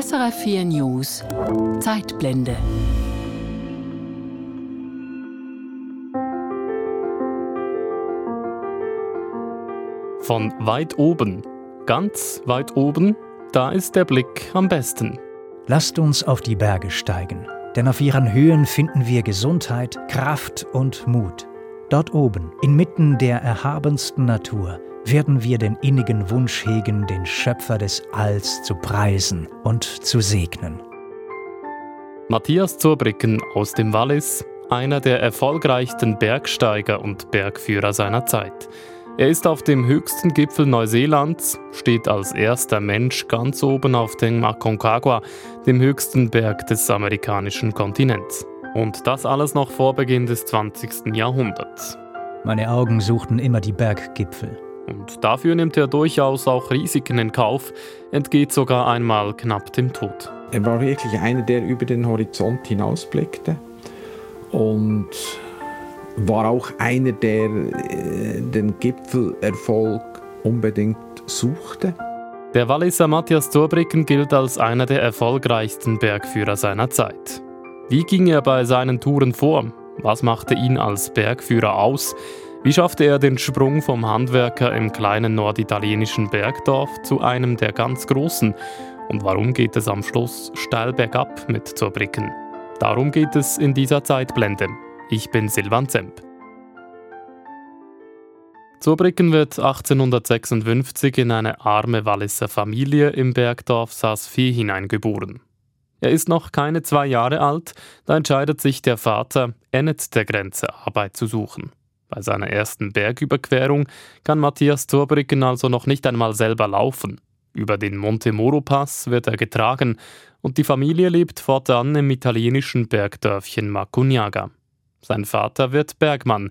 SRF 4 News Zeitblende. Von weit oben, ganz weit oben, da ist der Blick am besten. Lasst uns auf die Berge steigen, denn auf ihren Höhen finden wir Gesundheit, Kraft und Mut. Dort oben, inmitten der erhabensten Natur, werden wir den innigen Wunsch hegen, den Schöpfer des Alls zu preisen und zu segnen. Matthias Zurbrücken aus dem Wallis, einer der erfolgreichsten Bergsteiger und Bergführer seiner Zeit. Er ist auf dem höchsten Gipfel Neuseelands, steht als erster Mensch ganz oben auf dem Aconcagua, dem höchsten Berg des amerikanischen Kontinents. Und das alles noch vor Beginn des 20. Jahrhunderts. Meine Augen suchten immer die Berggipfel. Und dafür nimmt er durchaus auch Risiken in Kauf, entgeht sogar einmal knapp dem Tod. Er war wirklich einer, der über den Horizont hinausblickte und war auch einer, der äh, den Gipfelerfolg unbedingt suchte. Der Walliser Matthias Zurbrücken gilt als einer der erfolgreichsten Bergführer seiner Zeit. Wie ging er bei seinen Touren vor? Was machte ihn als Bergführer aus? Wie schaffte er den Sprung vom Handwerker im kleinen norditalienischen Bergdorf zu einem der ganz großen? Und warum geht es am Schluss steil bergab mit Zurbrücken? Darum geht es in dieser Zeitblende. Ich bin Silvan Zemp. Zurbrücken wird 1856 in eine arme Walliser Familie im Bergdorf Saas-Fee hineingeboren. Er ist noch keine zwei Jahre alt, da entscheidet sich der Vater, ennet der Grenze Arbeit zu suchen. Bei seiner ersten Bergüberquerung kann Matthias Zurbrücken also noch nicht einmal selber laufen. Über den Monte Moro Pass wird er getragen und die Familie lebt fortan im italienischen Bergdörfchen Macugnaga. Sein Vater wird Bergmann,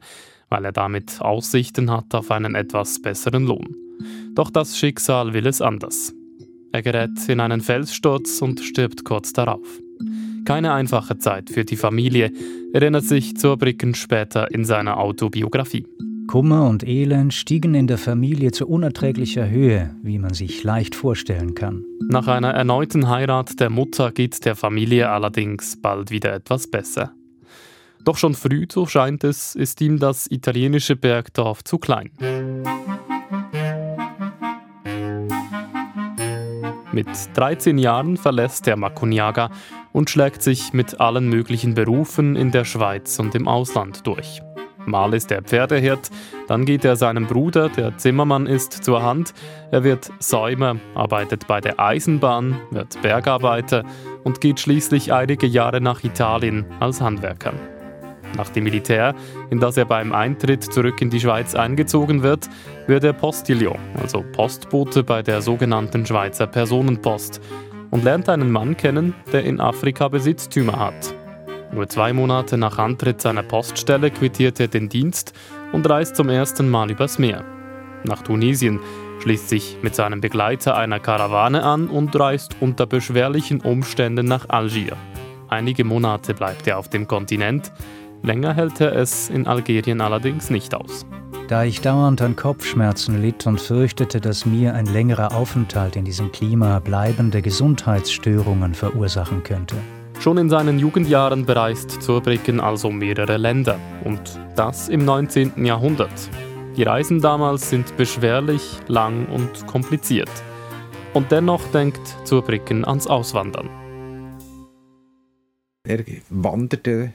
weil er damit Aussichten hat auf einen etwas besseren Lohn. Doch das Schicksal will es anders. Er gerät in einen Felssturz und stirbt kurz darauf. Keine einfache Zeit für die Familie, erinnert sich Zurbrücken später in seiner Autobiografie. Kummer und Elend stiegen in der Familie zu unerträglicher Höhe, wie man sich leicht vorstellen kann. Nach einer erneuten Heirat der Mutter geht der Familie allerdings bald wieder etwas besser. Doch schon früh, so scheint es, ist ihm das italienische Bergdorf zu klein. Mit 13 Jahren verlässt er Macugnaga und schlägt sich mit allen möglichen Berufen in der Schweiz und im Ausland durch. Mal ist er Pferdehirt, dann geht er seinem Bruder, der Zimmermann ist, zur Hand. Er wird Säumer, arbeitet bei der Eisenbahn, wird Bergarbeiter und geht schließlich einige Jahre nach Italien als Handwerker. Nach dem Militär, in das er beim Eintritt zurück in die Schweiz eingezogen wird, wird er Postillon, also Postbote bei der sogenannten Schweizer Personenpost, und lernt einen Mann kennen, der in Afrika Besitztümer hat. Nur zwei Monate nach Antritt seiner Poststelle quittiert er den Dienst und reist zum ersten Mal übers Meer. Nach Tunesien, schließt sich mit seinem Begleiter einer Karawane an und reist unter beschwerlichen Umständen nach Algier. Einige Monate bleibt er auf dem Kontinent, Länger hält er es in Algerien allerdings nicht aus. Da ich dauernd an Kopfschmerzen litt und fürchtete, dass mir ein längerer Aufenthalt in diesem Klima bleibende Gesundheitsstörungen verursachen könnte. Schon in seinen Jugendjahren bereist Zurbrücken also mehrere Länder und das im 19. Jahrhundert. Die Reisen damals sind beschwerlich, lang und kompliziert. Und dennoch denkt Zurbrücken ans Auswandern. Er wanderte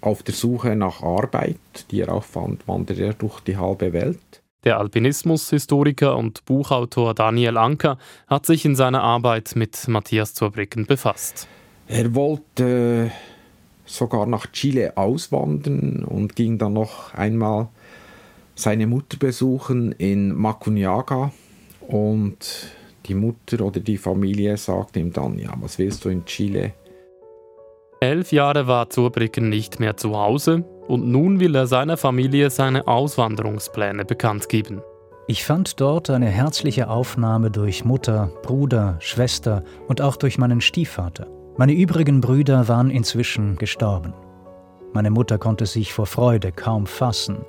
auf der Suche nach Arbeit, die er auch fand, wanderte er durch die halbe Welt. Der Alpinismus-Historiker und Buchautor Daniel Anker hat sich in seiner Arbeit mit Matthias Zurbrücken befasst. Er wollte sogar nach Chile auswandern und ging dann noch einmal seine Mutter besuchen in Macunyaga und die Mutter oder die Familie sagte ihm dann, ja, was willst du in Chile? Elf Jahre war Zurbrücken nicht mehr zu Hause und nun will er seiner Familie seine Auswanderungspläne bekannt geben. Ich fand dort eine herzliche Aufnahme durch Mutter, Bruder, Schwester und auch durch meinen Stiefvater. Meine übrigen Brüder waren inzwischen gestorben. Meine Mutter konnte sich vor Freude kaum fassen.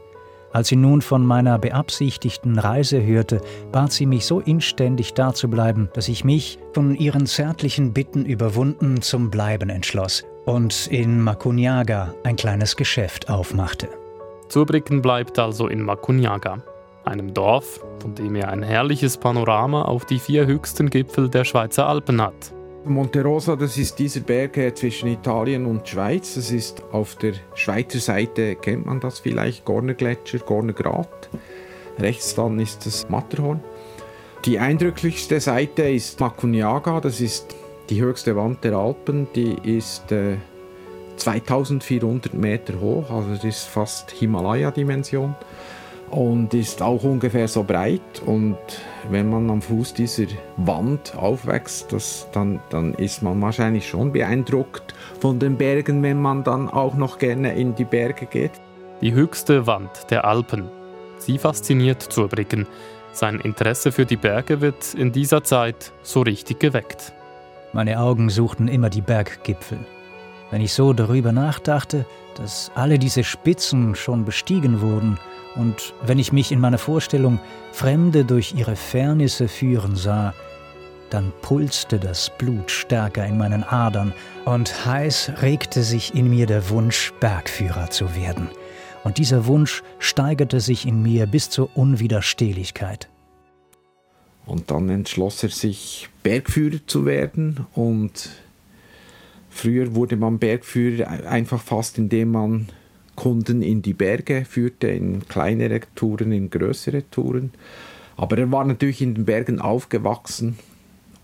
Als sie nun von meiner beabsichtigten Reise hörte, bat sie mich so inständig dazubleiben, dass ich mich, von ihren zärtlichen Bitten überwunden, zum Bleiben entschloss und in Makunyaga ein kleines Geschäft aufmachte. Zurbriggen bleibt also in Makunyaga, einem Dorf, von dem er ein herrliches Panorama auf die vier höchsten Gipfel der Schweizer Alpen hat. Monte Rosa, das ist dieser Berg zwischen Italien und Schweiz. Das ist auf der Schweizer Seite, kennt man das vielleicht, Gorner Gletscher, Gorner Grat. Rechts dann ist das Matterhorn. Die eindrücklichste Seite ist Macunyaga, das ist die höchste Wand der Alpen. Die ist äh, 2400 Meter hoch, also das ist fast Himalaya-Dimension und ist auch ungefähr so breit. Und wenn man am Fuß dieser Wand aufwächst, das, dann, dann ist man wahrscheinlich schon beeindruckt von den Bergen, wenn man dann auch noch gerne in die Berge geht. Die höchste Wand der Alpen. Sie fasziniert Zurbriggen. Sein Interesse für die Berge wird in dieser Zeit so richtig geweckt. Meine Augen suchten immer die Berggipfel. Wenn ich so darüber nachdachte, dass alle diese Spitzen schon bestiegen wurden, und wenn ich mich in meiner Vorstellung Fremde durch ihre Fernisse führen sah, dann pulste das Blut stärker in meinen Adern und heiß regte sich in mir der Wunsch, Bergführer zu werden. Und dieser Wunsch steigerte sich in mir bis zur Unwiderstehlichkeit. Und dann entschloss er sich, Bergführer zu werden. Und früher wurde man Bergführer einfach fast, indem man Kunden in die Berge führte, in kleinere Touren, in größere Touren. Aber er war natürlich in den Bergen aufgewachsen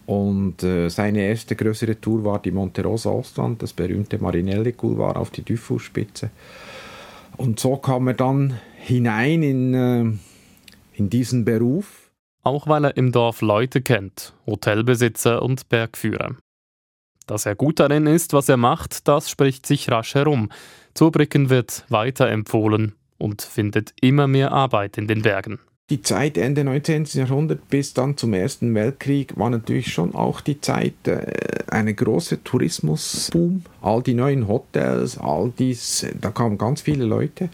und äh, seine erste größere Tour war die Monte Rosa Ostland, das berühmte Marinelli Boulevard auf die Dufourspitze. Und so kam er dann hinein in, äh, in diesen Beruf. Auch weil er im Dorf Leute kennt, Hotelbesitzer und Bergführer. Dass er gut darin ist, was er macht, das spricht sich rasch herum. Zurbrücken wird weiterempfohlen und findet immer mehr Arbeit in den Bergen. Die Zeit Ende 19. Jahrhundert bis dann zum Ersten Weltkrieg war natürlich schon auch die Zeit äh, eine große Tourismusboom. All die neuen Hotels, all dies, da kamen ganz viele Leute.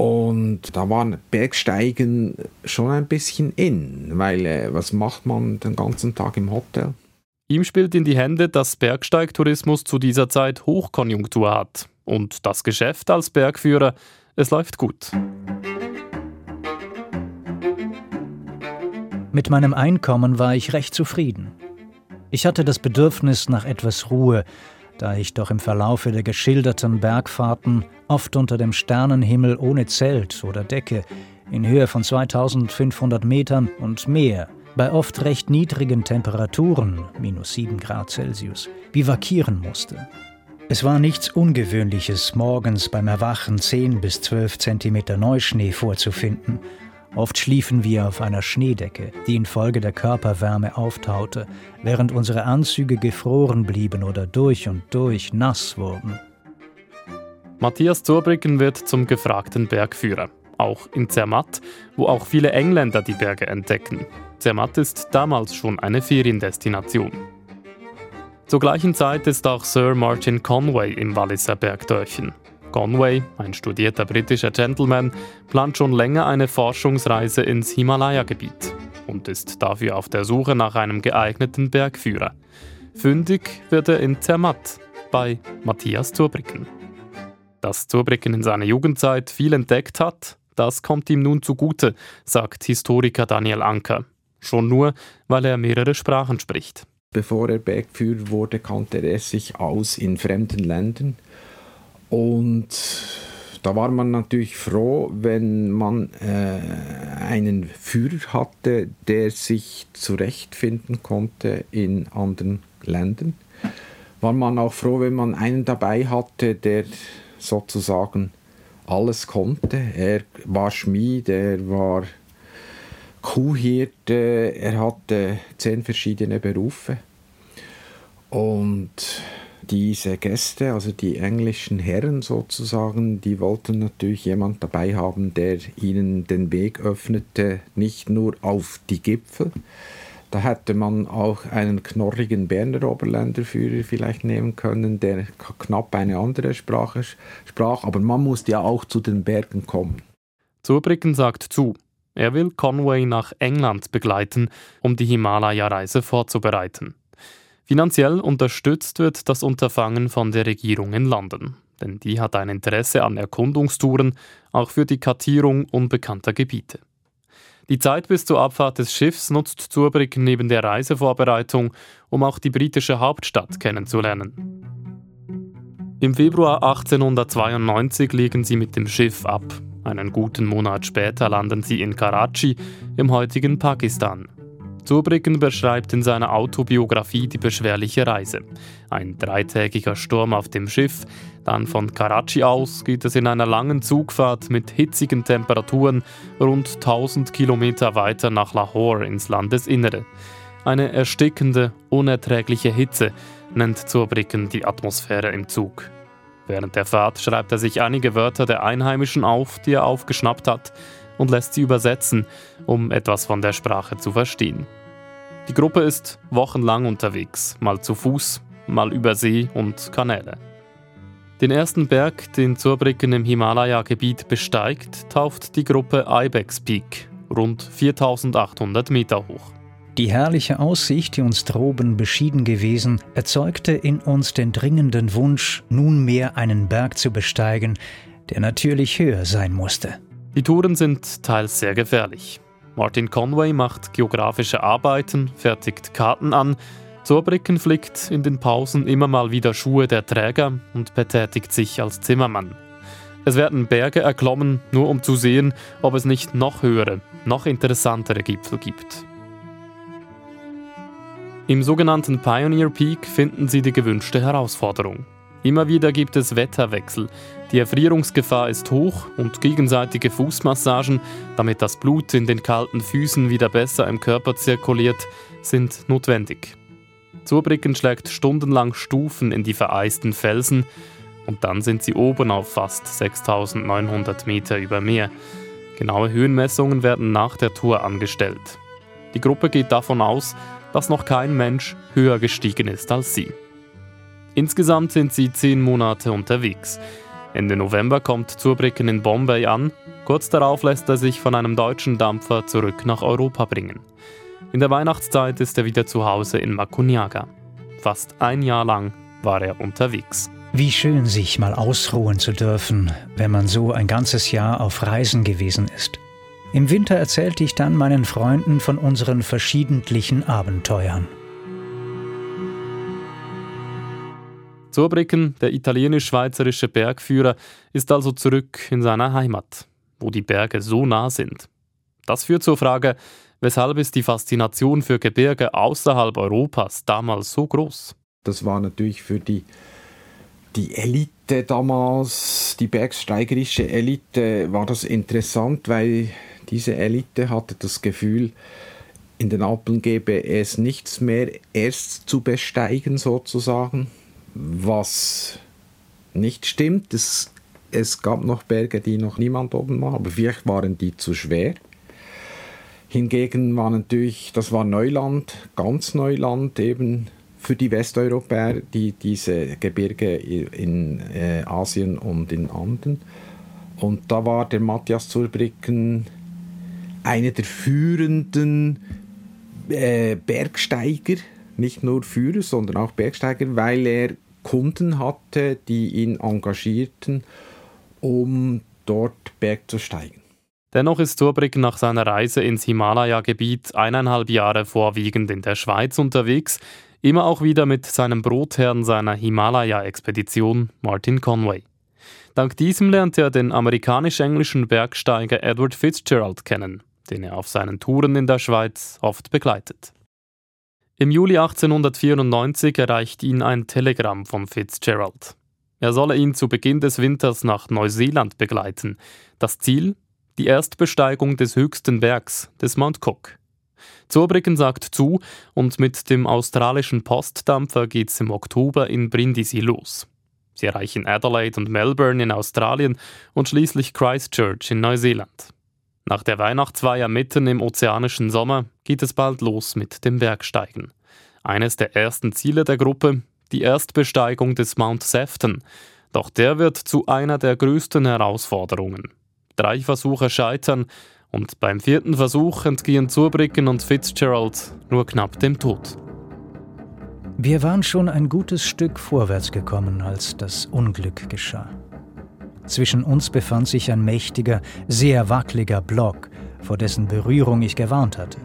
Und da waren Bergsteigen schon ein bisschen in, weil äh, was macht man den ganzen Tag im Hotel? Ihm spielt in die Hände, dass Bergsteigtourismus zu dieser Zeit Hochkonjunktur hat. Und das Geschäft als Bergführer, es läuft gut. Mit meinem Einkommen war ich recht zufrieden. Ich hatte das Bedürfnis nach etwas Ruhe, da ich doch im Verlaufe der geschilderten Bergfahrten oft unter dem Sternenhimmel ohne Zelt oder Decke in Höhe von 2500 Metern und mehr, bei oft recht niedrigen Temperaturen, minus 7 Grad Celsius, bivakieren musste. Es war nichts Ungewöhnliches, morgens beim Erwachen 10 bis 12 Zentimeter Neuschnee vorzufinden. Oft schliefen wir auf einer Schneedecke, die infolge der Körperwärme auftaute, während unsere Anzüge gefroren blieben oder durch und durch nass wurden. Matthias Zurbriggen wird zum gefragten Bergführer, auch in Zermatt, wo auch viele Engländer die Berge entdecken. Zermatt ist damals schon eine Feriendestination. Zur gleichen Zeit ist auch Sir Martin Conway im Walliser Bergdörfchen. Conway, ein studierter britischer Gentleman, plant schon länger eine Forschungsreise ins Himalaya-Gebiet und ist dafür auf der Suche nach einem geeigneten Bergführer. Fündig wird er in Zermatt bei Matthias Zurbrücken. Dass Zurbrücken in seiner Jugendzeit viel entdeckt hat, das kommt ihm nun zugute, sagt Historiker Daniel Anker. Schon nur, weil er mehrere Sprachen spricht. Bevor er Bergführer wurde, kannte er sich aus in fremden Ländern. Und da war man natürlich froh, wenn man äh, einen Führer hatte, der sich zurechtfinden konnte in anderen Ländern. War man auch froh, wenn man einen dabei hatte, der sozusagen alles konnte. Er war Schmied, er war Kuhhirte, er hatte zehn verschiedene Berufe. Und diese Gäste, also die englischen Herren sozusagen, die wollten natürlich jemand dabei haben, der ihnen den Weg öffnete, nicht nur auf die Gipfel. Da hätte man auch einen knorrigen Berner Oberländerführer vielleicht nehmen können, der knapp eine andere Sprache sprach, aber man musste ja auch zu den Bergen kommen. Zurbriggen sagt zu, er will Conway nach England begleiten, um die Himalaya-Reise vorzubereiten. Finanziell unterstützt wird das Unterfangen von der Regierung in London, denn die hat ein Interesse an Erkundungstouren, auch für die Kartierung unbekannter Gebiete. Die Zeit bis zur Abfahrt des Schiffs nutzt Zurbriggen neben der Reisevorbereitung, um auch die britische Hauptstadt kennenzulernen. Im Februar 1892 legen sie mit dem Schiff ab. Einen guten Monat später landen sie in Karachi im heutigen Pakistan. Zurbriggen beschreibt in seiner Autobiografie die beschwerliche Reise. Ein dreitägiger Sturm auf dem Schiff, dann von Karachi aus geht es in einer langen Zugfahrt mit hitzigen Temperaturen rund 1000 Kilometer weiter nach Lahore ins Landesinnere. Eine erstickende, unerträgliche Hitze nennt Zurbriggen die Atmosphäre im Zug. Während der Fahrt schreibt er sich einige Wörter der Einheimischen auf, die er aufgeschnappt hat, und lässt sie übersetzen, um etwas von der Sprache zu verstehen. Die Gruppe ist wochenlang unterwegs, mal zu Fuß, mal über See und Kanäle. Den ersten Berg, den Zurbriggen im Himalaya-Gebiet besteigt, tauft die Gruppe Ibex Peak, rund 4800 Meter hoch. Die herrliche Aussicht, die uns droben beschieden gewesen, erzeugte in uns den dringenden Wunsch, nunmehr einen Berg zu besteigen, der natürlich höher sein musste. Die Touren sind teils sehr gefährlich. Martin Conway macht geografische Arbeiten, fertigt Karten an. Zurbriggen flickt in den Pausen immer mal wieder Schuhe der Träger und betätigt sich als Zimmermann. Es werden Berge erklommen, nur um zu sehen, ob es nicht noch höhere, noch interessantere Gipfel gibt. Im sogenannten Pioneer Peak finden Sie die gewünschte Herausforderung. Immer wieder gibt es Wetterwechsel. Die Erfrierungsgefahr ist hoch und gegenseitige Fußmassagen, damit das Blut in den kalten Füßen wieder besser im Körper zirkuliert, sind notwendig. Zurbriggen schlägt stundenlang Stufen in die vereisten Felsen und dann sind sie oben auf fast 6900 Meter über Meer. Genaue Höhenmessungen werden nach der Tour angestellt. Die Gruppe geht davon aus, dass noch kein Mensch höher gestiegen ist als sie. Insgesamt sind sie zehn Monate unterwegs. Ende November kommt Zurbriggen in Bombay an. Kurz darauf lässt er sich von einem deutschen Dampfer zurück nach Europa bringen. In der Weihnachtszeit ist er wieder zu Hause in Makunyaga. Fast ein Jahr lang war er unterwegs. Wie schön, sich mal ausruhen zu dürfen, wenn man so ein ganzes Jahr auf Reisen gewesen ist. Im Winter erzählte ich dann meinen Freunden von unseren verschiedentlichen Abenteuern. Zurbriggen, der italienisch-schweizerische Bergführer, ist also zurück in seiner Heimat, wo die Berge so nah sind. Das führt zur Frage, weshalb ist die Faszination für Gebirge außerhalb Europas damals so groß? Das war natürlich für die, die Elite damals, die bergsteigerische Elite, war das interessant, weil diese Elite hatte das Gefühl, in den Alpen gäbe es nichts mehr erst zu besteigen sozusagen was nicht stimmt. Es, es gab noch Berge, die noch niemand oben war, aber vielleicht waren die zu schwer. Hingegen war natürlich, das war Neuland, ganz Neuland eben für die Westeuropäer, die diese Gebirge in äh, Asien und in Anden. Und da war der Matthias Zurbriggen einer der führenden äh, Bergsteiger nicht nur Führer, sondern auch Bergsteiger, weil er Kunden hatte, die ihn engagierten, um dort Berg zu steigen. Dennoch ist Zurbriggen nach seiner Reise ins Himalaya-Gebiet eineinhalb Jahre vorwiegend in der Schweiz unterwegs, immer auch wieder mit seinem Brotherrn seiner Himalaya-Expedition, Martin Conway. Dank diesem lernte er den amerikanisch-englischen Bergsteiger Edward Fitzgerald kennen, den er auf seinen Touren in der Schweiz oft begleitet. Im Juli 1894 erreicht ihn ein Telegramm von Fitzgerald. Er solle ihn zu Beginn des Winters nach Neuseeland begleiten. Das Ziel? Die Erstbesteigung des höchsten Bergs, des Mount Cook. Zurbriggen sagt zu und mit dem australischen Postdampfer geht's im Oktober in Brindisi los. Sie erreichen Adelaide und Melbourne in Australien und schließlich Christchurch in Neuseeland. Nach der Weihnachtsfeier mitten im ozeanischen Sommer geht es bald los mit dem Bergsteigen. Eines der ersten Ziele der Gruppe, die Erstbesteigung des Mount Sefton. Doch der wird zu einer der größten Herausforderungen. Drei Versuche scheitern und beim vierten Versuch entgehen Zurbriggen und Fitzgerald nur knapp dem Tod. Wir waren schon ein gutes Stück vorwärts gekommen, als das Unglück geschah. Zwischen uns befand sich ein mächtiger, sehr wackeliger Block, vor dessen Berührung ich gewarnt hatte.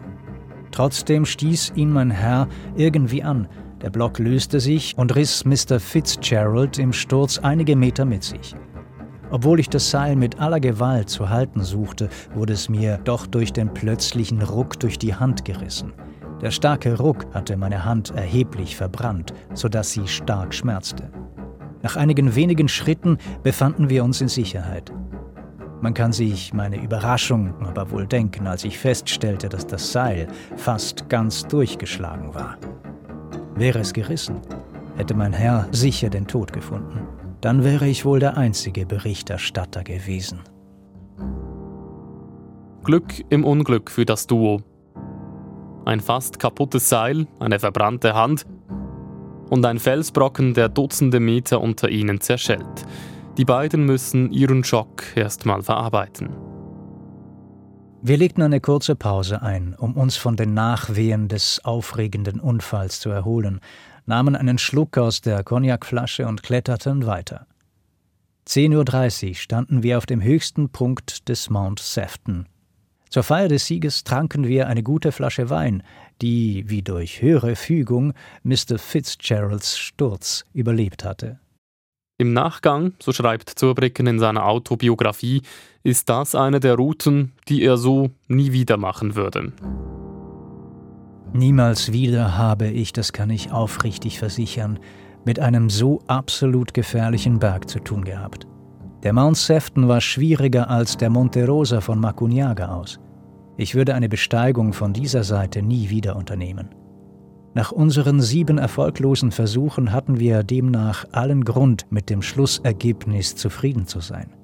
Trotzdem stieß ihn mein Herr irgendwie an. Der Block löste sich und riss Mr. Fitzgerald im Sturz einige Meter mit sich. Obwohl ich das Seil mit aller Gewalt zu halten suchte, wurde es mir doch durch den plötzlichen Ruck durch die Hand gerissen. Der starke Ruck hatte meine Hand erheblich verbrannt, sodass sie stark schmerzte. Nach einigen wenigen Schritten befanden wir uns in Sicherheit. Man kann sich meine Überraschung aber wohl denken, als ich feststellte, dass das Seil fast ganz durchgeschlagen war. Wäre es gerissen, hätte mein Herr sicher den Tod gefunden. Dann wäre ich wohl der einzige Berichterstatter gewesen. Glück im Unglück für das Duo. Ein fast kaputtes Seil, eine verbrannte Hand und ein Felsbrocken, der Dutzende Meter unter ihnen zerschellt. Die beiden müssen ihren Schock erstmal verarbeiten. Wir legten eine kurze Pause ein, um uns von den Nachwehen des aufregenden Unfalls zu erholen, nahmen einen Schluck aus der Cognacflasche und kletterten weiter. 10.30 Uhr standen wir auf dem höchsten Punkt des Mount Sefton. Zur Feier des Sieges tranken wir eine gute Flasche Wein, die, wie durch höhere Fügung, Mr. Fitzgeralds Sturz überlebt hatte. Im Nachgang, so schreibt Zurbrücken in seiner Autobiografie, ist das eine der Routen, die er so nie wieder machen würde. Niemals wieder habe ich, das kann ich aufrichtig versichern, mit einem so absolut gefährlichen Berg zu tun gehabt. Der Mount Sefton war schwieriger als der Monte Rosa von Macunyaga aus. Ich würde eine Besteigung von dieser Seite nie wieder unternehmen. Nach unseren sieben erfolglosen Versuchen hatten wir demnach allen Grund, mit dem Schlussergebnis zufrieden zu sein.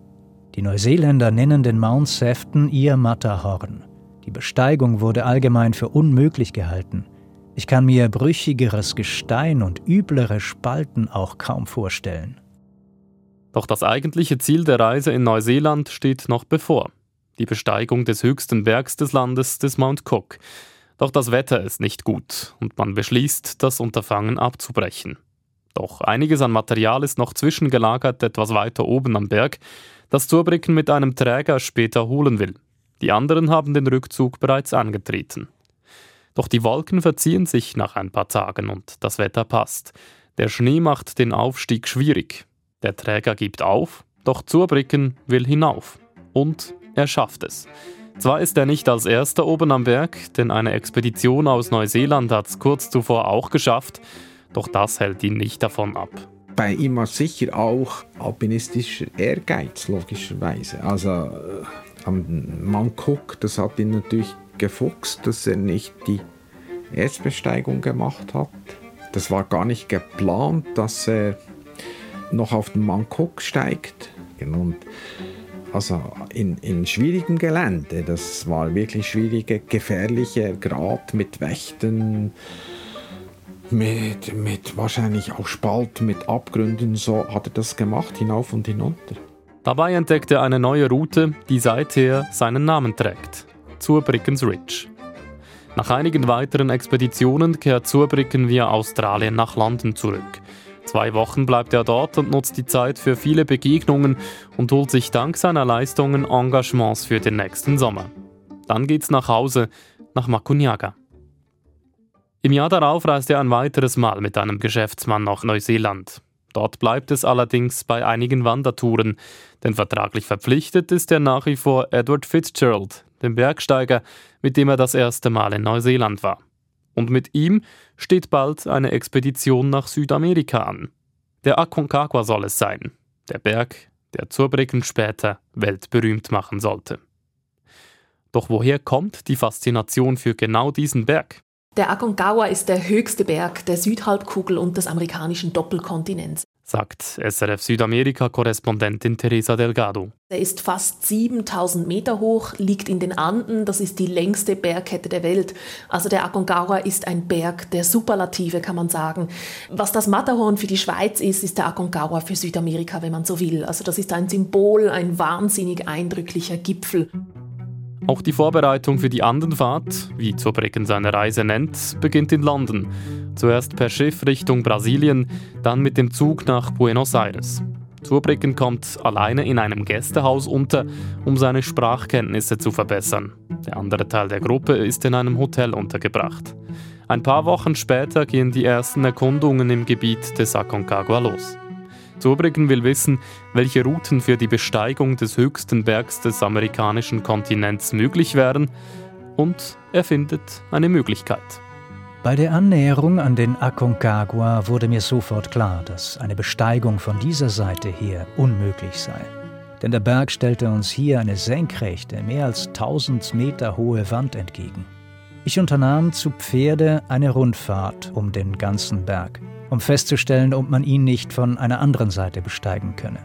Die Neuseeländer nennen den Mount Sefton ihr Matterhorn. Die Besteigung wurde allgemein für unmöglich gehalten. Ich kann mir brüchigeres Gestein und üblere Spalten auch kaum vorstellen. Doch das eigentliche Ziel der Reise in Neuseeland steht noch bevor. Die Besteigung des höchsten Bergs des Landes, des Mount Cook. Doch das Wetter ist nicht gut und man beschließt, das Unterfangen abzubrechen. Doch einiges an Material ist noch zwischengelagert etwas weiter oben am Berg, das Zurbrücken mit einem Träger später holen will. Die anderen haben den Rückzug bereits angetreten. Doch die Wolken verziehen sich nach ein paar Tagen und das Wetter passt. Der Schnee macht den Aufstieg schwierig. Der Träger gibt auf, doch Zurbrücken will hinauf. Und er schafft es. Zwar ist er nicht als erster oben am Berg, denn eine Expedition aus Neuseeland hat es kurz zuvor auch geschafft, doch das hält ihn nicht davon ab. Bei ihm war sicher auch alpinistischer Ehrgeiz, logischerweise. Also äh, am Cook, das hat ihn natürlich gefuchst, dass er nicht die Erstbesteigung gemacht hat. Das war gar nicht geplant, dass er noch auf den Cook steigt. Und also in, in schwierigem Gelände, das war wirklich schwierige, gefährliche Grad mit Wächten, mit, mit wahrscheinlich auch Spalt, mit Abgründen, so hat er das gemacht, hinauf und hinunter. Dabei entdeckt er eine neue Route, die seither seinen Namen trägt, Zurbrickens Ridge. Nach einigen weiteren Expeditionen kehrt Zurbricken via Australien nach London zurück. Zwei Wochen bleibt er dort und nutzt die Zeit für viele Begegnungen und holt sich dank seiner Leistungen Engagements für den nächsten Sommer. Dann geht's nach Hause, nach Makunyaga. Im Jahr darauf reist er ein weiteres Mal mit einem Geschäftsmann nach Neuseeland. Dort bleibt es allerdings bei einigen Wandertouren, denn vertraglich verpflichtet ist er nach wie vor Edward Fitzgerald, dem Bergsteiger, mit dem er das erste Mal in Neuseeland war. Und mit ihm steht bald eine Expedition nach Südamerika an. Der Aconcagua soll es sein, der Berg, der Zurbrücken später weltberühmt machen sollte. Doch woher kommt die Faszination für genau diesen Berg? Der Aconcagua ist der höchste Berg der Südhalbkugel und des amerikanischen Doppelkontinents. Sagt SRF Südamerika-Korrespondentin Teresa Delgado. Er ist fast 7000 Meter hoch, liegt in den Anden, das ist die längste Bergkette der Welt. Also der Aconcagua ist ein Berg der Superlative, kann man sagen. Was das Matterhorn für die Schweiz ist, ist der Aconcagua für Südamerika, wenn man so will. Also das ist ein Symbol, ein wahnsinnig eindrücklicher Gipfel. Auch die Vorbereitung für die Andenfahrt, wie Zurbriggen seine Reise nennt, beginnt in London. Zuerst per Schiff Richtung Brasilien, dann mit dem Zug nach Buenos Aires. Zurbriggen kommt alleine in einem Gästehaus unter, um seine Sprachkenntnisse zu verbessern. Der andere Teil der Gruppe ist in einem Hotel untergebracht. Ein paar Wochen später gehen die ersten Erkundungen im Gebiet des Aconcagua los. Zurbriggen will wissen, welche Routen für die Besteigung des höchsten Bergs des amerikanischen Kontinents möglich wären und er findet eine Möglichkeit. Bei der Annäherung an den Aconcagua wurde mir sofort klar, dass eine Besteigung von dieser Seite her unmöglich sei. Denn der Berg stellte uns hier eine senkrechte, mehr als 1000 Meter hohe Wand entgegen. Ich unternahm zu Pferde eine Rundfahrt um den ganzen Berg um festzustellen, ob man ihn nicht von einer anderen Seite besteigen könne.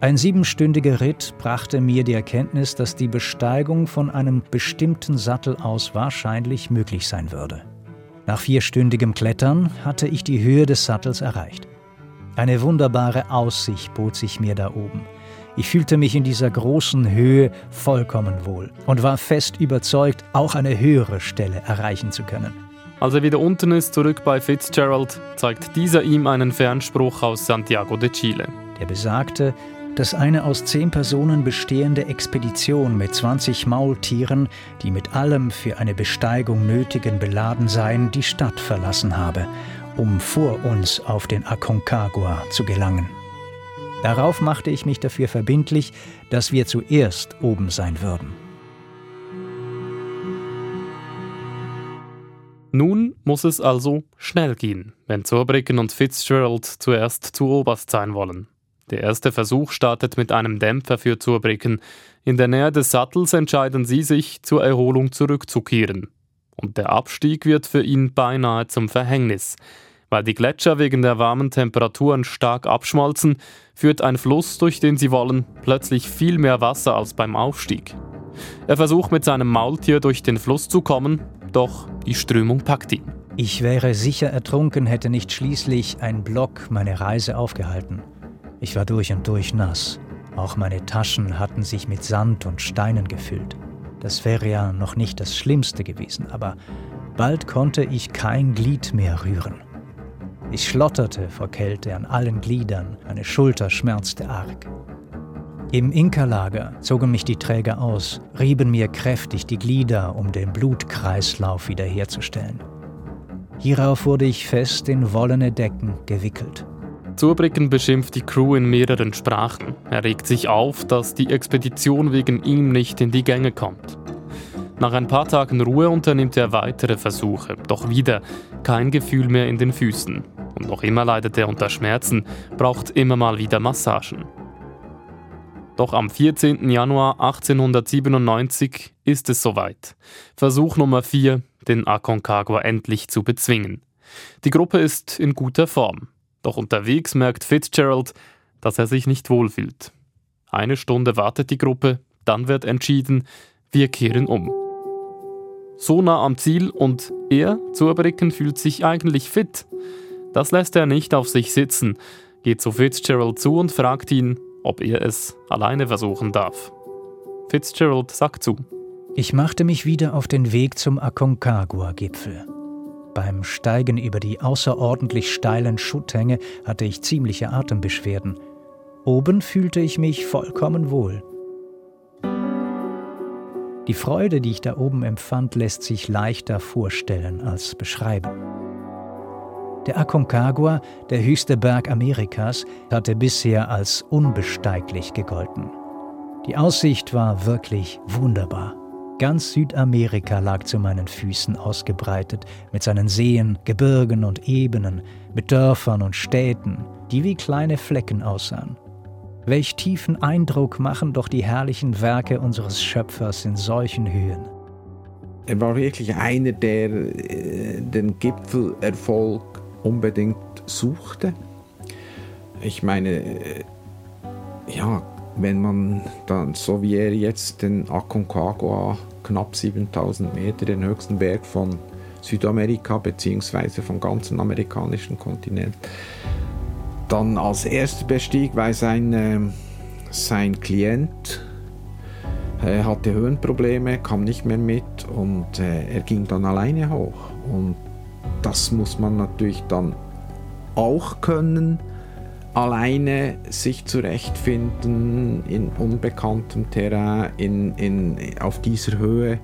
Ein siebenstündiger Ritt brachte mir die Erkenntnis, dass die Besteigung von einem bestimmten Sattel aus wahrscheinlich möglich sein würde. Nach vierstündigem Klettern hatte ich die Höhe des Sattels erreicht. Eine wunderbare Aussicht bot sich mir da oben. Ich fühlte mich in dieser großen Höhe vollkommen wohl und war fest überzeugt, auch eine höhere Stelle erreichen zu können. Als er wieder unten ist, zurück bei Fitzgerald, zeigt dieser ihm einen Fernspruch aus Santiago de Chile. Der besagte, dass eine aus zehn Personen bestehende Expedition mit 20 Maultieren, die mit allem für eine Besteigung nötigen beladen seien, die Stadt verlassen habe, um vor uns auf den Aconcagua zu gelangen. Darauf machte ich mich dafür verbindlich, dass wir zuerst oben sein würden. Nun muss es also schnell gehen, wenn Zurbriggen und Fitzgerald zuerst zu oberst sein wollen. Der erste Versuch startet mit einem Dämpfer für Zurbriggen. In der Nähe des Sattels entscheiden sie sich, zur Erholung zurückzukehren. Und der Abstieg wird für ihn beinahe zum Verhängnis. Weil die Gletscher wegen der warmen Temperaturen stark abschmolzen, führt ein Fluss, durch den sie wollen, plötzlich viel mehr Wasser als beim Aufstieg. Er versucht mit seinem Maultier durch den Fluss zu kommen, doch die Strömung packt ihn. Ich wäre sicher ertrunken, hätte nicht schließlich ein Block meine Reise aufgehalten. Ich war durch und durch nass. Auch meine Taschen hatten sich mit Sand und Steinen gefüllt. Das wäre ja noch nicht das Schlimmste gewesen, aber bald konnte ich kein Glied mehr rühren. Ich schlotterte vor Kälte an allen Gliedern, meine Schulter schmerzte arg. Im Inka-Lager zogen mich die Träger aus, rieben mir kräftig die Glieder, um den Blutkreislauf wiederherzustellen. Hierauf wurde ich fest in wollene Decken gewickelt. Zurbriggen beschimpft die Crew in mehreren Sprachen. Er regt sich auf, dass die Expedition wegen ihm nicht in die Gänge kommt. Nach ein paar Tagen Ruhe unternimmt er weitere Versuche, doch wieder kein Gefühl mehr in den Füßen. Und noch immer leidet er unter Schmerzen, braucht immer mal wieder Massagen. Doch am 14. Januar 1897 ist es soweit. Versuch Nummer 4, den Aconcagua endlich zu bezwingen. Die Gruppe ist in guter Form. Doch unterwegs merkt Fitzgerald, dass er sich nicht wohlfühlt. Eine Stunde wartet die Gruppe, dann wird entschieden, wir kehren um. So nah am Ziel und er, Zurbricken, fühlt sich eigentlich fit. Das lässt er nicht auf sich sitzen, geht zu Fitzgerald zu und fragt ihn, ob er es alleine versuchen darf. Fitzgerald sagt zu. Ich machte mich wieder auf den Weg zum Aconcagua-Gipfel. Beim Steigen über die außerordentlich steilen Schutthänge hatte ich ziemliche Atembeschwerden. Oben fühlte ich mich vollkommen wohl. Die Freude, die ich da oben empfand, lässt sich leichter vorstellen als beschreiben. Der Aconcagua, der höchste Berg Amerikas, hatte bisher als unbesteiglich gegolten. Die Aussicht war wirklich wunderbar. Ganz Südamerika lag zu meinen Füßen ausgebreitet, mit seinen Seen, Gebirgen und Ebenen, mit Dörfern und Städten, die wie kleine Flecken aussahen. Welch tiefen Eindruck machen doch die herrlichen Werke unseres Schöpfers in solchen Höhen. Er war wirklich einer, der äh, den Gipfelerfolg unbedingt suchte. ich meine, äh, ja, wenn man dann, so wie er jetzt den Aconcagua, knapp 7000 Meter, den höchsten Berg von Südamerika bzw. vom ganzen amerikanischen Kontinent, dann als erster bestieg, weil sein, äh, sein Klient äh, hatte Höhenprobleme, kam nicht mehr mit und äh, er ging dann alleine hoch. Und das muss man natürlich dann auch können, alleine sich zurechtfinden in unbekanntem Terrain, in, in, auf dieser Höhe.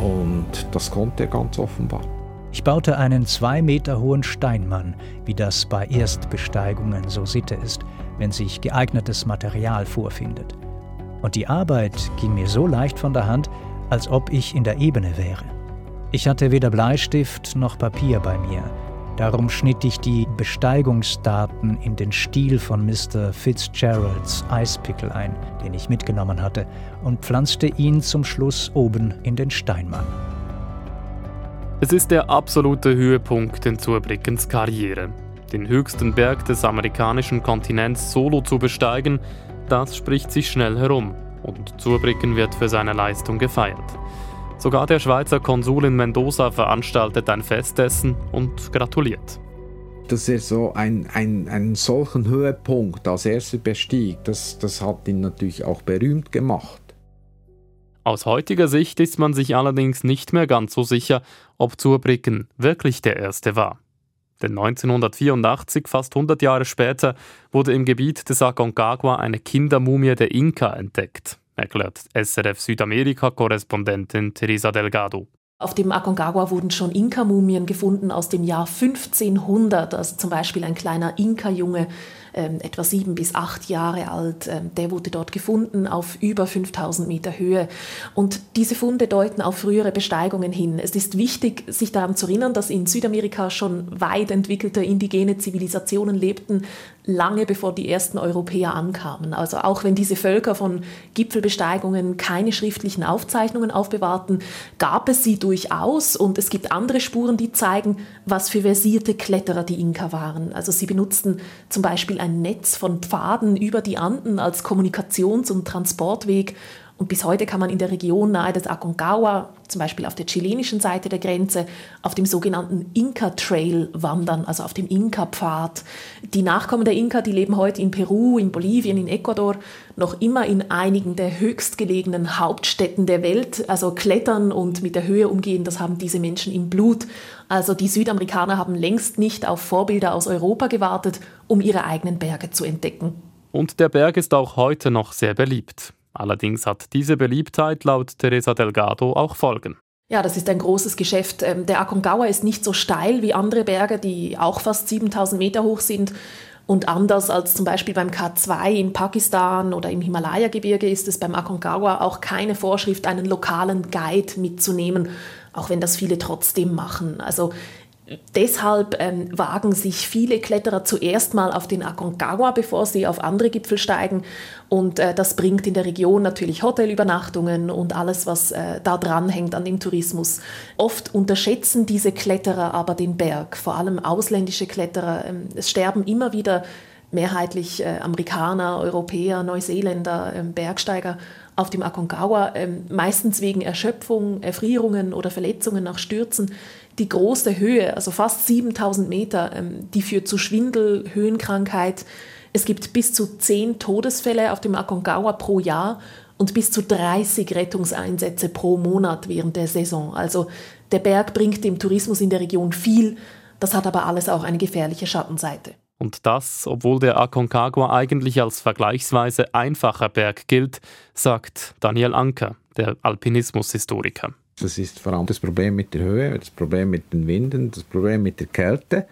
Und das konnte er ganz offenbar. Ich baute einen zwei Meter hohen Steinmann, wie das bei Erstbesteigungen so Sitte ist, wenn sich geeignetes Material vorfindet. Und die Arbeit ging mir so leicht von der Hand, als ob ich in der Ebene wäre. Ich hatte weder Bleistift noch Papier bei mir, darum schnitt ich die Besteigungsdaten in den Stil von Mr. Fitzgeralds Eispickel ein, den ich mitgenommen hatte, und pflanzte ihn zum Schluss oben in den Steinmann. Es ist der absolute Höhepunkt in Zurbrickens Karriere. Den höchsten Berg des amerikanischen Kontinents solo zu besteigen, das spricht sich schnell herum und Zurbricken wird für seine Leistung gefeiert. Sogar der Schweizer Konsul in Mendoza veranstaltet ein Festessen und gratuliert. Dass er so ein, ein, einen solchen Höhepunkt als erster bestieg, das, das hat ihn natürlich auch berühmt gemacht. Aus heutiger Sicht ist man sich allerdings nicht mehr ganz so sicher, ob Zurbriggen wirklich der erste war. Denn 1984, fast 100 Jahre später, wurde im Gebiet des Aconcagua eine Kindermumie der Inka entdeckt, erklärt SRF Südamerika-Korrespondentin Teresa Delgado. Auf dem Aconcagua wurden schon Inka-Mumien gefunden aus dem Jahr 1500, also zum Beispiel ein kleiner Inka-Junge, ähm, etwa sieben bis acht Jahre alt. Ähm, der wurde dort gefunden auf über 5000 Meter Höhe. Und diese Funde deuten auf frühere Besteigungen hin. Es ist wichtig, sich daran zu erinnern, dass in Südamerika schon weit entwickelte indigene Zivilisationen lebten, lange bevor die ersten Europäer ankamen. Also auch wenn diese Völker von Gipfelbesteigungen keine schriftlichen Aufzeichnungen aufbewahrten, gab es sie durchaus und es gibt andere Spuren, die zeigen, was für versierte Kletterer die Inka waren. Also sie benutzten zum Beispiel ein Netz von Pfaden über die Anden als Kommunikations- und Transportweg und bis heute kann man in der Region nahe des Aconcagua, zum Beispiel auf der chilenischen Seite der Grenze, auf dem sogenannten Inca Trail wandern, also auf dem Inka-Pfad. Die Nachkommen der Inka, die leben heute in Peru, in Bolivien, in Ecuador, noch immer in einigen der höchstgelegenen Hauptstädten der Welt. Also klettern und mit der Höhe umgehen, das haben diese Menschen im Blut. Also die Südamerikaner haben längst nicht auf Vorbilder aus Europa gewartet, um ihre eigenen Berge zu entdecken. Und der Berg ist auch heute noch sehr beliebt. Allerdings hat diese Beliebtheit laut Teresa Delgado auch Folgen. Ja, das ist ein großes Geschäft. Ähm, der Aconcagua ist nicht so steil wie andere Berge, die auch fast 7000 Meter hoch sind. Und anders als zum Beispiel beim K2 in Pakistan oder im Himalaya-Gebirge ist es beim Aconcagua auch keine Vorschrift, einen lokalen Guide mitzunehmen, auch wenn das viele trotzdem machen. Also Deshalb ähm, wagen sich viele Kletterer zuerst mal auf den Aconcagua, bevor sie auf andere Gipfel steigen. Und äh, das bringt in der Region natürlich Hotelübernachtungen und alles, was äh, da dran hängt an dem Tourismus. Oft unterschätzen diese Kletterer aber den Berg, vor allem ausländische Kletterer. Ähm, es sterben immer wieder mehrheitlich äh, Amerikaner, Europäer, Neuseeländer, ähm, Bergsteiger auf dem Aconcagua, ähm, meistens wegen Erschöpfung, Erfrierungen oder Verletzungen nach Stürzen die große Höhe, also fast 7000 Meter, ähm, die führt zu Schwindel, Höhenkrankheit. Es gibt bis zu 10 Todesfälle auf dem Aconcagua pro Jahr und bis zu 30 Rettungseinsätze pro Monat während der Saison. Also der Berg bringt dem Tourismus in der Region viel, das hat aber alles auch eine gefährliche Schattenseite. Und das, obwohl der Aconcagua eigentlich als vergleichsweise einfacher Berg gilt, sagt Daniel Anker, der Alpinismushistoriker. Das ist vor allem das Problem mit der Höhe, das Problem mit den Winden, das Problem mit der Kälte.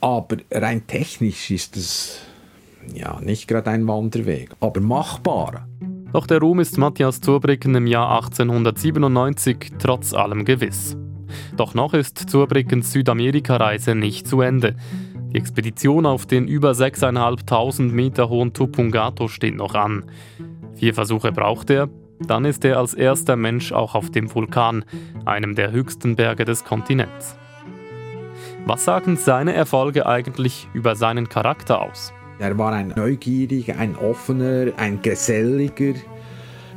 Aber rein technisch ist es ja nicht gerade ein Wanderweg, aber machbar. Doch der Ruhm ist Matthias Zurbriggen im Jahr 1897 trotz allem gewiss. Doch noch ist Zurbriggens Südamerika-Reise nicht zu Ende. Die Expedition auf den über 6.500 Meter hohen Tupungato steht noch an. Vier Versuche braucht er, dann ist er als erster Mensch auch auf dem Vulkan, einem der höchsten Berge des Kontinents. Was sagen seine Erfolge eigentlich über seinen Charakter aus? Er war ein neugieriger, ein offener, ein geselliger.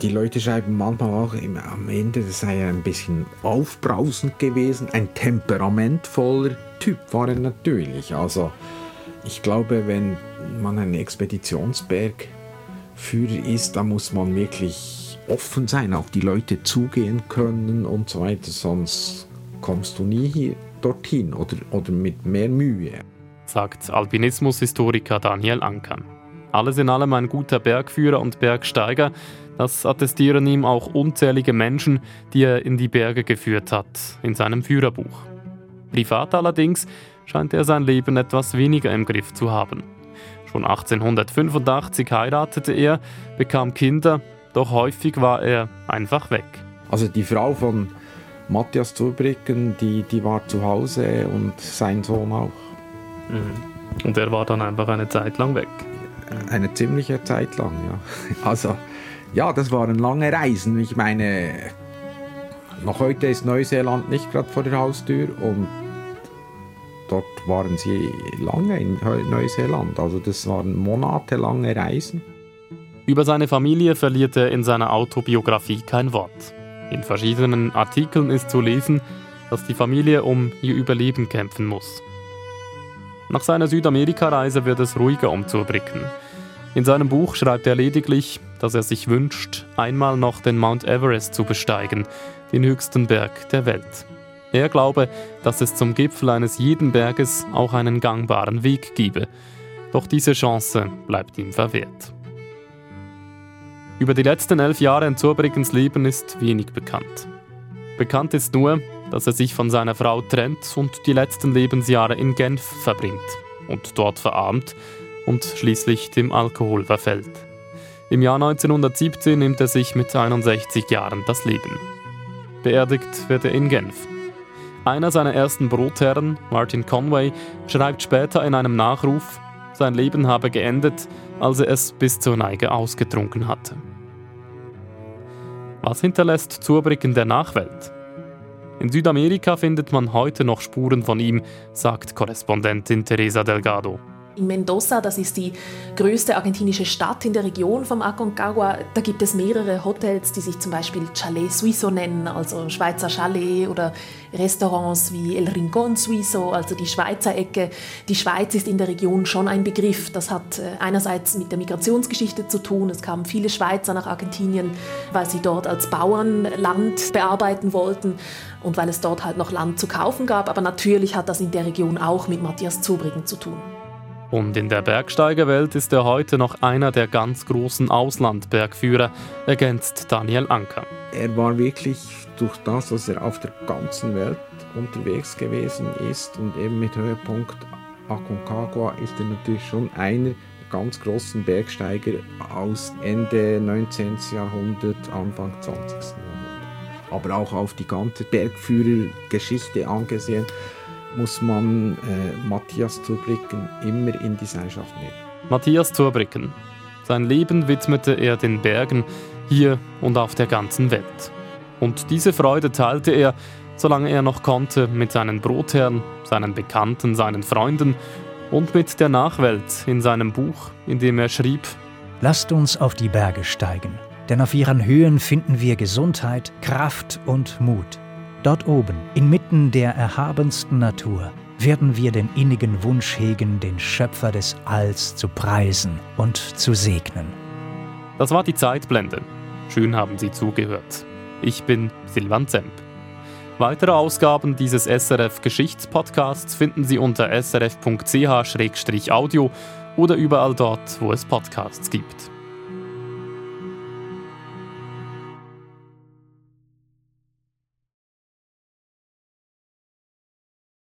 Die Leute schreiben manchmal auch immer am Ende, das sei ein bisschen aufbrausend gewesen. Ein temperamentvoller Typ war er natürlich. Also ich glaube, wenn man ein Expeditionsbergführer ist, dann muss man wirklich offen sein, auf die Leute zugehen können und so weiter, sonst kommst du nie hier dorthin oder, oder mit mehr Mühe. Sagt Alpinismushistoriker Daniel Anker. Alles in allem ein guter Bergführer und Bergsteiger, das attestieren ihm auch unzählige Menschen, die er in die Berge geführt hat, in seinem Führerbuch. Privat allerdings scheint er sein Leben etwas weniger im Griff zu haben. Schon 1885 heiratete er, bekam Kinder, doch häufig war er einfach weg. Also die Frau von Matthias Zurbrücken, die, die war zu Hause und sein Sohn auch. Mhm. Und er war dann einfach eine Zeit lang weg. Eine ziemliche Zeit lang, ja. Also, ja, das waren lange Reisen. Ich meine, noch heute ist Neuseeland nicht gerade vor der Haustür und dort waren sie lange in Neuseeland. Also, das waren monatelange Reisen. Über seine Familie verliert er in seiner Autobiografie kein Wort. In verschiedenen Artikeln ist zu lesen, dass die Familie um ihr Überleben kämpfen muss. Nach seiner Südamerika-Reise wird es ruhiger um Zurbrücken. In seinem Buch schreibt er lediglich, dass er sich wünscht, einmal noch den Mount Everest zu besteigen, den höchsten Berg der Welt. Er glaube, dass es zum Gipfel eines jeden Berges auch einen gangbaren Weg gebe. Doch diese Chance bleibt ihm verwehrt. Über die letzten elf Jahre in Zurbriggens Leben ist wenig bekannt. Bekannt ist nur, dass er sich von seiner Frau trennt und die letzten Lebensjahre in Genf verbringt und dort verarmt und schließlich dem Alkohol verfällt. Im Jahr 1917 nimmt er sich mit 61 Jahren das Leben. Beerdigt wird er in Genf. Einer seiner ersten Brotherren, Martin Conway, schreibt später in einem Nachruf, sein Leben habe geendet, als er es bis zur Neige ausgetrunken hatte. Was hinterlässt Zurbrigg in der Nachwelt? In Südamerika findet man heute noch Spuren von ihm, sagt Korrespondentin Teresa Delgado Mendoza, das ist die größte argentinische Stadt in der Region vom Aconcagua. Da gibt es mehrere Hotels, die sich zum Beispiel Chalet Suizo nennen, also Schweizer Chalet oder Restaurants wie El Rincón Suizo, also die Schweizer Ecke. Die Schweiz ist in der Region schon ein Begriff. Das hat äh, einerseits mit der Migrationsgeschichte zu tun. Es kamen viele Schweizer nach Argentinien, weil sie dort als Bauern Land bearbeiten wollten und weil es dort halt noch Land zu kaufen gab. Aber natürlich hat das in der Region auch mit Matthias Zubrigen zu tun. Und in der Bergsteigerwelt ist er heute noch einer der ganz großen Auslandbergführer, ergänzt Daniel Anker. Er war wirklich durch das, dass er auf der ganzen Welt unterwegs gewesen ist und eben mit Höhepunkt Aconcagua ist er natürlich schon einer der ganz großen Bergsteiger aus Ende 19. Jahrhundert, Anfang 20. Jahrhundert. Aber auch auf die ganze Bergführergeschichte angesehen muss man äh, Matthias Zurbrücken immer in die Seilschaft nehmen. Matthias Zurbrücken. Sein Leben widmete er den Bergen hier und auf der ganzen Welt. Und diese Freude teilte er, solange er noch konnte, mit seinen Brotherren, seinen Bekannten, seinen Freunden und mit der Nachwelt in seinem Buch, in dem er schrieb: Lasst uns auf die Berge steigen, denn auf ihren Höhen finden wir Gesundheit, Kraft und Mut. Dort oben, inmitten der erhabensten Natur, werden wir den innigen Wunsch hegen, den Schöpfer des Alls zu preisen und zu segnen. Das war die Zeitblende. Schön haben Sie zugehört. Ich bin Silvan Zemp. Weitere Ausgaben dieses SRF Geschichtspodcasts finden Sie unter srf.ch-audio oder überall dort, wo es Podcasts gibt.